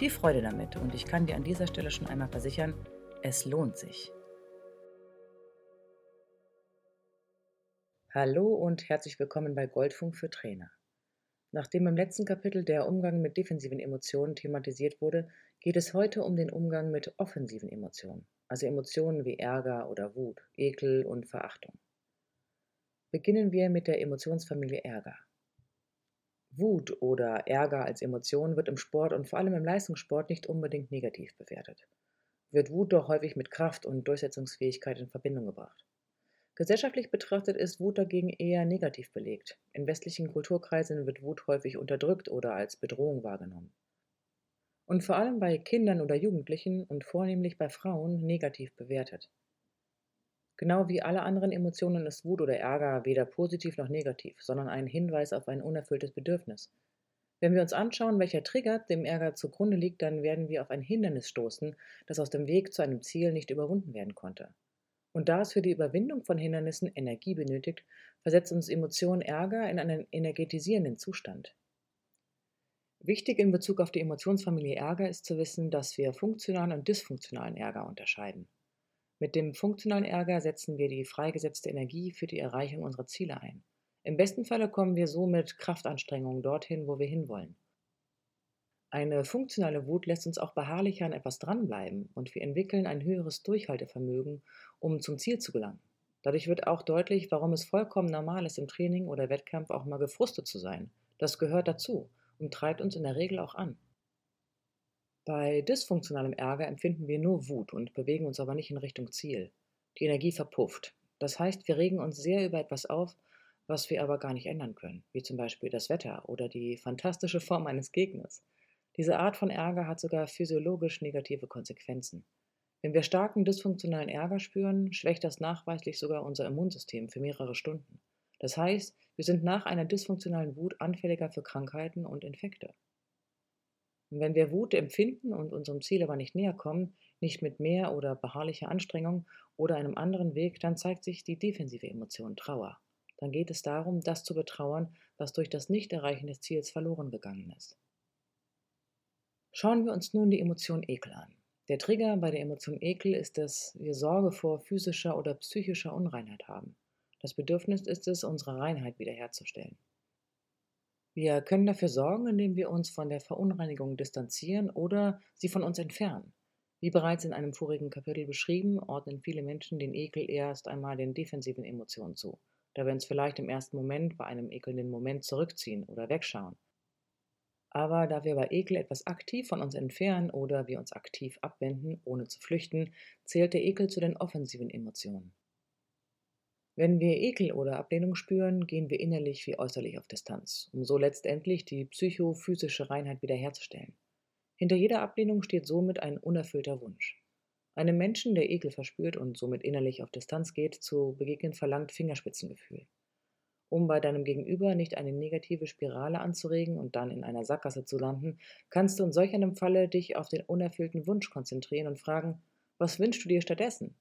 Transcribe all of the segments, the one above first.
Viel Freude damit und ich kann dir an dieser Stelle schon einmal versichern, es lohnt sich. Hallo und herzlich willkommen bei Goldfunk für Trainer. Nachdem im letzten Kapitel der Umgang mit defensiven Emotionen thematisiert wurde, geht es heute um den Umgang mit offensiven Emotionen, also Emotionen wie Ärger oder Wut, Ekel und Verachtung. Beginnen wir mit der Emotionsfamilie Ärger. Wut oder Ärger als Emotion wird im Sport und vor allem im Leistungssport nicht unbedingt negativ bewertet. Wird Wut doch häufig mit Kraft und Durchsetzungsfähigkeit in Verbindung gebracht. Gesellschaftlich betrachtet ist Wut dagegen eher negativ belegt. In westlichen Kulturkreisen wird Wut häufig unterdrückt oder als Bedrohung wahrgenommen. Und vor allem bei Kindern oder Jugendlichen und vornehmlich bei Frauen negativ bewertet. Genau wie alle anderen Emotionen ist Wut oder Ärger weder positiv noch negativ, sondern ein Hinweis auf ein unerfülltes Bedürfnis. Wenn wir uns anschauen, welcher Trigger dem Ärger zugrunde liegt, dann werden wir auf ein Hindernis stoßen, das aus dem Weg zu einem Ziel nicht überwunden werden konnte. Und da es für die Überwindung von Hindernissen Energie benötigt, versetzt uns Emotion Ärger in einen energetisierenden Zustand. Wichtig in Bezug auf die Emotionsfamilie Ärger ist zu wissen, dass wir funktionalen und dysfunktionalen Ärger unterscheiden. Mit dem funktionalen Ärger setzen wir die freigesetzte Energie für die Erreichung unserer Ziele ein. Im besten Falle kommen wir so mit Kraftanstrengungen dorthin, wo wir hinwollen. Eine funktionale Wut lässt uns auch beharrlicher an etwas dranbleiben und wir entwickeln ein höheres Durchhaltevermögen, um zum Ziel zu gelangen. Dadurch wird auch deutlich, warum es vollkommen normal ist, im Training oder Wettkampf auch mal gefrustet zu sein. Das gehört dazu und treibt uns in der Regel auch an. Bei dysfunktionalem Ärger empfinden wir nur Wut und bewegen uns aber nicht in Richtung Ziel. Die Energie verpufft. Das heißt, wir regen uns sehr über etwas auf, was wir aber gar nicht ändern können, wie zum Beispiel das Wetter oder die fantastische Form eines Gegners. Diese Art von Ärger hat sogar physiologisch negative Konsequenzen. Wenn wir starken dysfunktionalen Ärger spüren, schwächt das nachweislich sogar unser Immunsystem für mehrere Stunden. Das heißt, wir sind nach einer dysfunktionalen Wut anfälliger für Krankheiten und Infekte. Und wenn wir Wut empfinden und unserem Ziel aber nicht näher kommen, nicht mit mehr oder beharrlicher Anstrengung oder einem anderen Weg, dann zeigt sich die defensive Emotion Trauer. Dann geht es darum, das zu betrauern, was durch das Nichterreichen des Ziels verloren gegangen ist. Schauen wir uns nun die Emotion Ekel an. Der Trigger bei der Emotion Ekel ist, dass wir Sorge vor physischer oder psychischer Unreinheit haben. Das Bedürfnis ist es, unsere Reinheit wiederherzustellen. Wir können dafür sorgen, indem wir uns von der Verunreinigung distanzieren oder sie von uns entfernen. Wie bereits in einem vorigen Kapitel beschrieben, ordnen viele Menschen den Ekel erst einmal den defensiven Emotionen zu, da wir uns vielleicht im ersten Moment bei einem ekelnden Moment zurückziehen oder wegschauen. Aber da wir bei Ekel etwas aktiv von uns entfernen oder wir uns aktiv abwenden, ohne zu flüchten, zählt der Ekel zu den offensiven Emotionen. Wenn wir Ekel oder Ablehnung spüren, gehen wir innerlich wie äußerlich auf Distanz, um so letztendlich die psychophysische Reinheit wiederherzustellen. Hinter jeder Ablehnung steht somit ein unerfüllter Wunsch. Einem Menschen, der Ekel verspürt und somit innerlich auf Distanz geht, zu begegnen verlangt Fingerspitzengefühl um bei deinem Gegenüber nicht eine negative Spirale anzuregen und dann in einer Sackgasse zu landen, kannst du in solch einem Falle dich auf den unerfüllten Wunsch konzentrieren und fragen, was wünschst du dir stattdessen?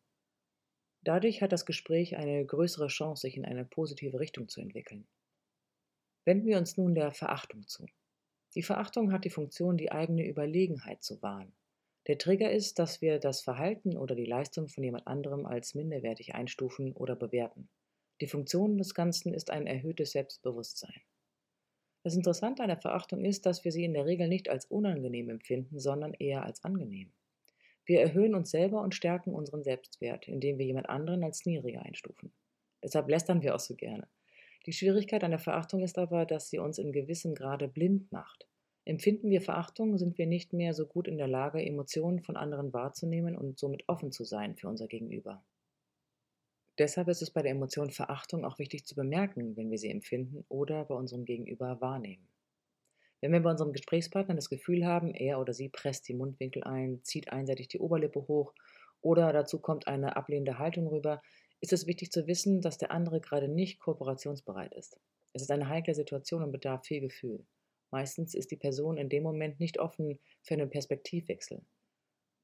Dadurch hat das Gespräch eine größere Chance, sich in eine positive Richtung zu entwickeln. Wenden wir uns nun der Verachtung zu. Die Verachtung hat die Funktion, die eigene Überlegenheit zu wahren. Der Trigger ist, dass wir das Verhalten oder die Leistung von jemand anderem als minderwertig einstufen oder bewerten. Die Funktion des Ganzen ist ein erhöhtes Selbstbewusstsein. Das Interessante an der Verachtung ist, dass wir sie in der Regel nicht als unangenehm empfinden, sondern eher als angenehm. Wir erhöhen uns selber und stärken unseren Selbstwert, indem wir jemand anderen als niedriger einstufen. Deshalb lästern wir auch so gerne. Die Schwierigkeit an der Verachtung ist aber, dass sie uns in gewissem Grade blind macht. Empfinden wir Verachtung, sind wir nicht mehr so gut in der Lage, Emotionen von anderen wahrzunehmen und somit offen zu sein für unser Gegenüber. Deshalb ist es bei der Emotion Verachtung auch wichtig zu bemerken, wenn wir sie empfinden oder bei unserem Gegenüber wahrnehmen. Wenn wir bei unserem Gesprächspartner das Gefühl haben, er oder sie presst die Mundwinkel ein, zieht einseitig die Oberlippe hoch oder dazu kommt eine ablehnende Haltung rüber, ist es wichtig zu wissen, dass der andere gerade nicht kooperationsbereit ist. Es ist eine heikle Situation und bedarf viel Gefühl. Meistens ist die Person in dem Moment nicht offen für einen Perspektivwechsel.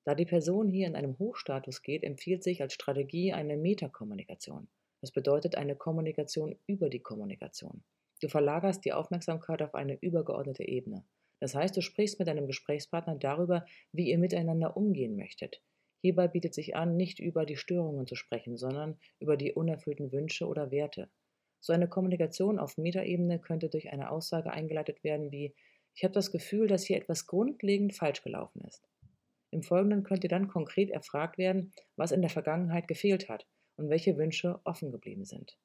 Da die Person hier in einem Hochstatus geht, empfiehlt sich als Strategie eine Metakommunikation. Das bedeutet eine Kommunikation über die Kommunikation. Du verlagerst die Aufmerksamkeit auf eine übergeordnete Ebene. Das heißt, du sprichst mit deinem Gesprächspartner darüber, wie ihr miteinander umgehen möchtet. Hierbei bietet sich an, nicht über die Störungen zu sprechen, sondern über die unerfüllten Wünsche oder Werte. So eine Kommunikation auf Metaebene könnte durch eine Aussage eingeleitet werden wie Ich habe das Gefühl, dass hier etwas grundlegend falsch gelaufen ist. Im Folgenden könnte dann konkret erfragt werden, was in der Vergangenheit gefehlt hat und welche Wünsche offen geblieben sind.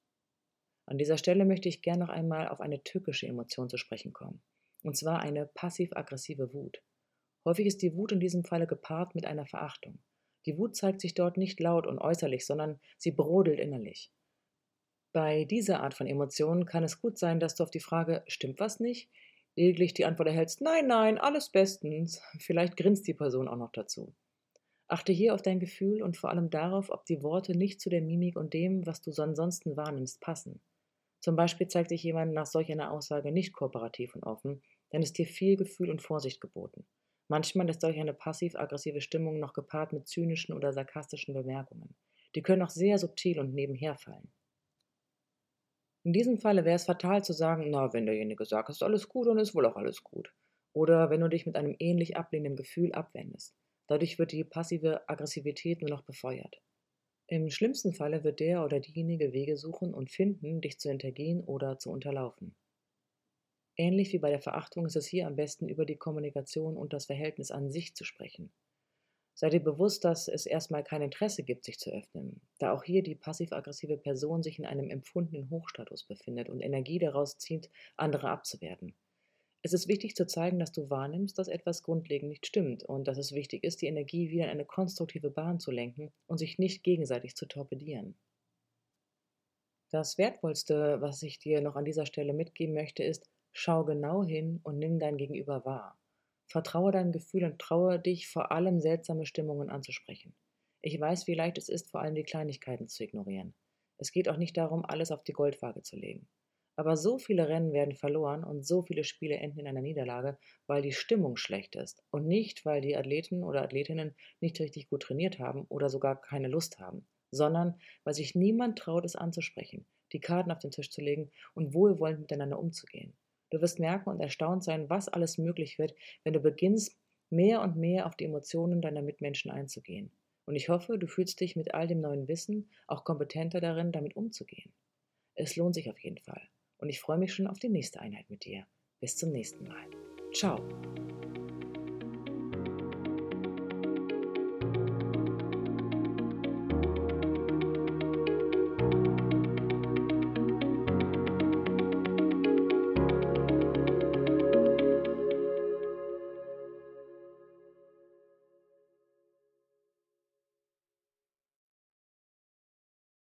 An dieser Stelle möchte ich gern noch einmal auf eine tückische Emotion zu sprechen kommen, und zwar eine passiv-aggressive Wut. Häufig ist die Wut in diesem Falle gepaart mit einer Verachtung. Die Wut zeigt sich dort nicht laut und äußerlich, sondern sie brodelt innerlich. Bei dieser Art von Emotionen kann es gut sein, dass du auf die Frage, stimmt was nicht? lediglich die Antwort erhältst, nein, nein, alles bestens. Vielleicht grinst die Person auch noch dazu. Achte hier auf dein Gefühl und vor allem darauf, ob die Worte nicht zu der Mimik und dem, was du ansonsten wahrnimmst, passen. Zum Beispiel zeigt sich jemand nach solch einer Aussage nicht kooperativ und offen, dann ist dir viel Gefühl und Vorsicht geboten. Manchmal ist solch eine passiv-aggressive Stimmung noch gepaart mit zynischen oder sarkastischen Bemerkungen. Die können auch sehr subtil und nebenher fallen. In diesem Falle wäre es fatal zu sagen, na, wenn derjenige sagt, ist alles gut, dann ist wohl auch alles gut. Oder wenn du dich mit einem ähnlich ablehnenden Gefühl abwendest. Dadurch wird die passive Aggressivität nur noch befeuert. Im schlimmsten Falle wird der oder diejenige Wege suchen und finden, dich zu hintergehen oder zu unterlaufen. Ähnlich wie bei der Verachtung ist es hier am besten über die Kommunikation und das Verhältnis an sich zu sprechen. Sei dir bewusst, dass es erstmal kein Interesse gibt, sich zu öffnen, da auch hier die passiv-aggressive Person sich in einem empfundenen Hochstatus befindet und Energie daraus zieht, andere abzuwerten. Es ist wichtig zu zeigen, dass du wahrnimmst, dass etwas grundlegend nicht stimmt und dass es wichtig ist, die Energie wieder in eine konstruktive Bahn zu lenken und sich nicht gegenseitig zu torpedieren. Das Wertvollste, was ich dir noch an dieser Stelle mitgeben möchte, ist, schau genau hin und nimm dein Gegenüber wahr. Vertraue deinem Gefühl und traue dich, vor allem seltsame Stimmungen anzusprechen. Ich weiß, wie leicht es ist, vor allem die Kleinigkeiten zu ignorieren. Es geht auch nicht darum, alles auf die Goldwaage zu legen. Aber so viele Rennen werden verloren und so viele Spiele enden in einer Niederlage, weil die Stimmung schlecht ist und nicht, weil die Athleten oder Athletinnen nicht richtig gut trainiert haben oder sogar keine Lust haben, sondern weil sich niemand traut, es anzusprechen, die Karten auf den Tisch zu legen und wohlwollend miteinander umzugehen. Du wirst merken und erstaunt sein, was alles möglich wird, wenn du beginnst, mehr und mehr auf die Emotionen deiner Mitmenschen einzugehen. Und ich hoffe, du fühlst dich mit all dem neuen Wissen auch kompetenter darin, damit umzugehen. Es lohnt sich auf jeden Fall. Und ich freue mich schon auf die nächste Einheit mit dir. Bis zum nächsten Mal. Ciao.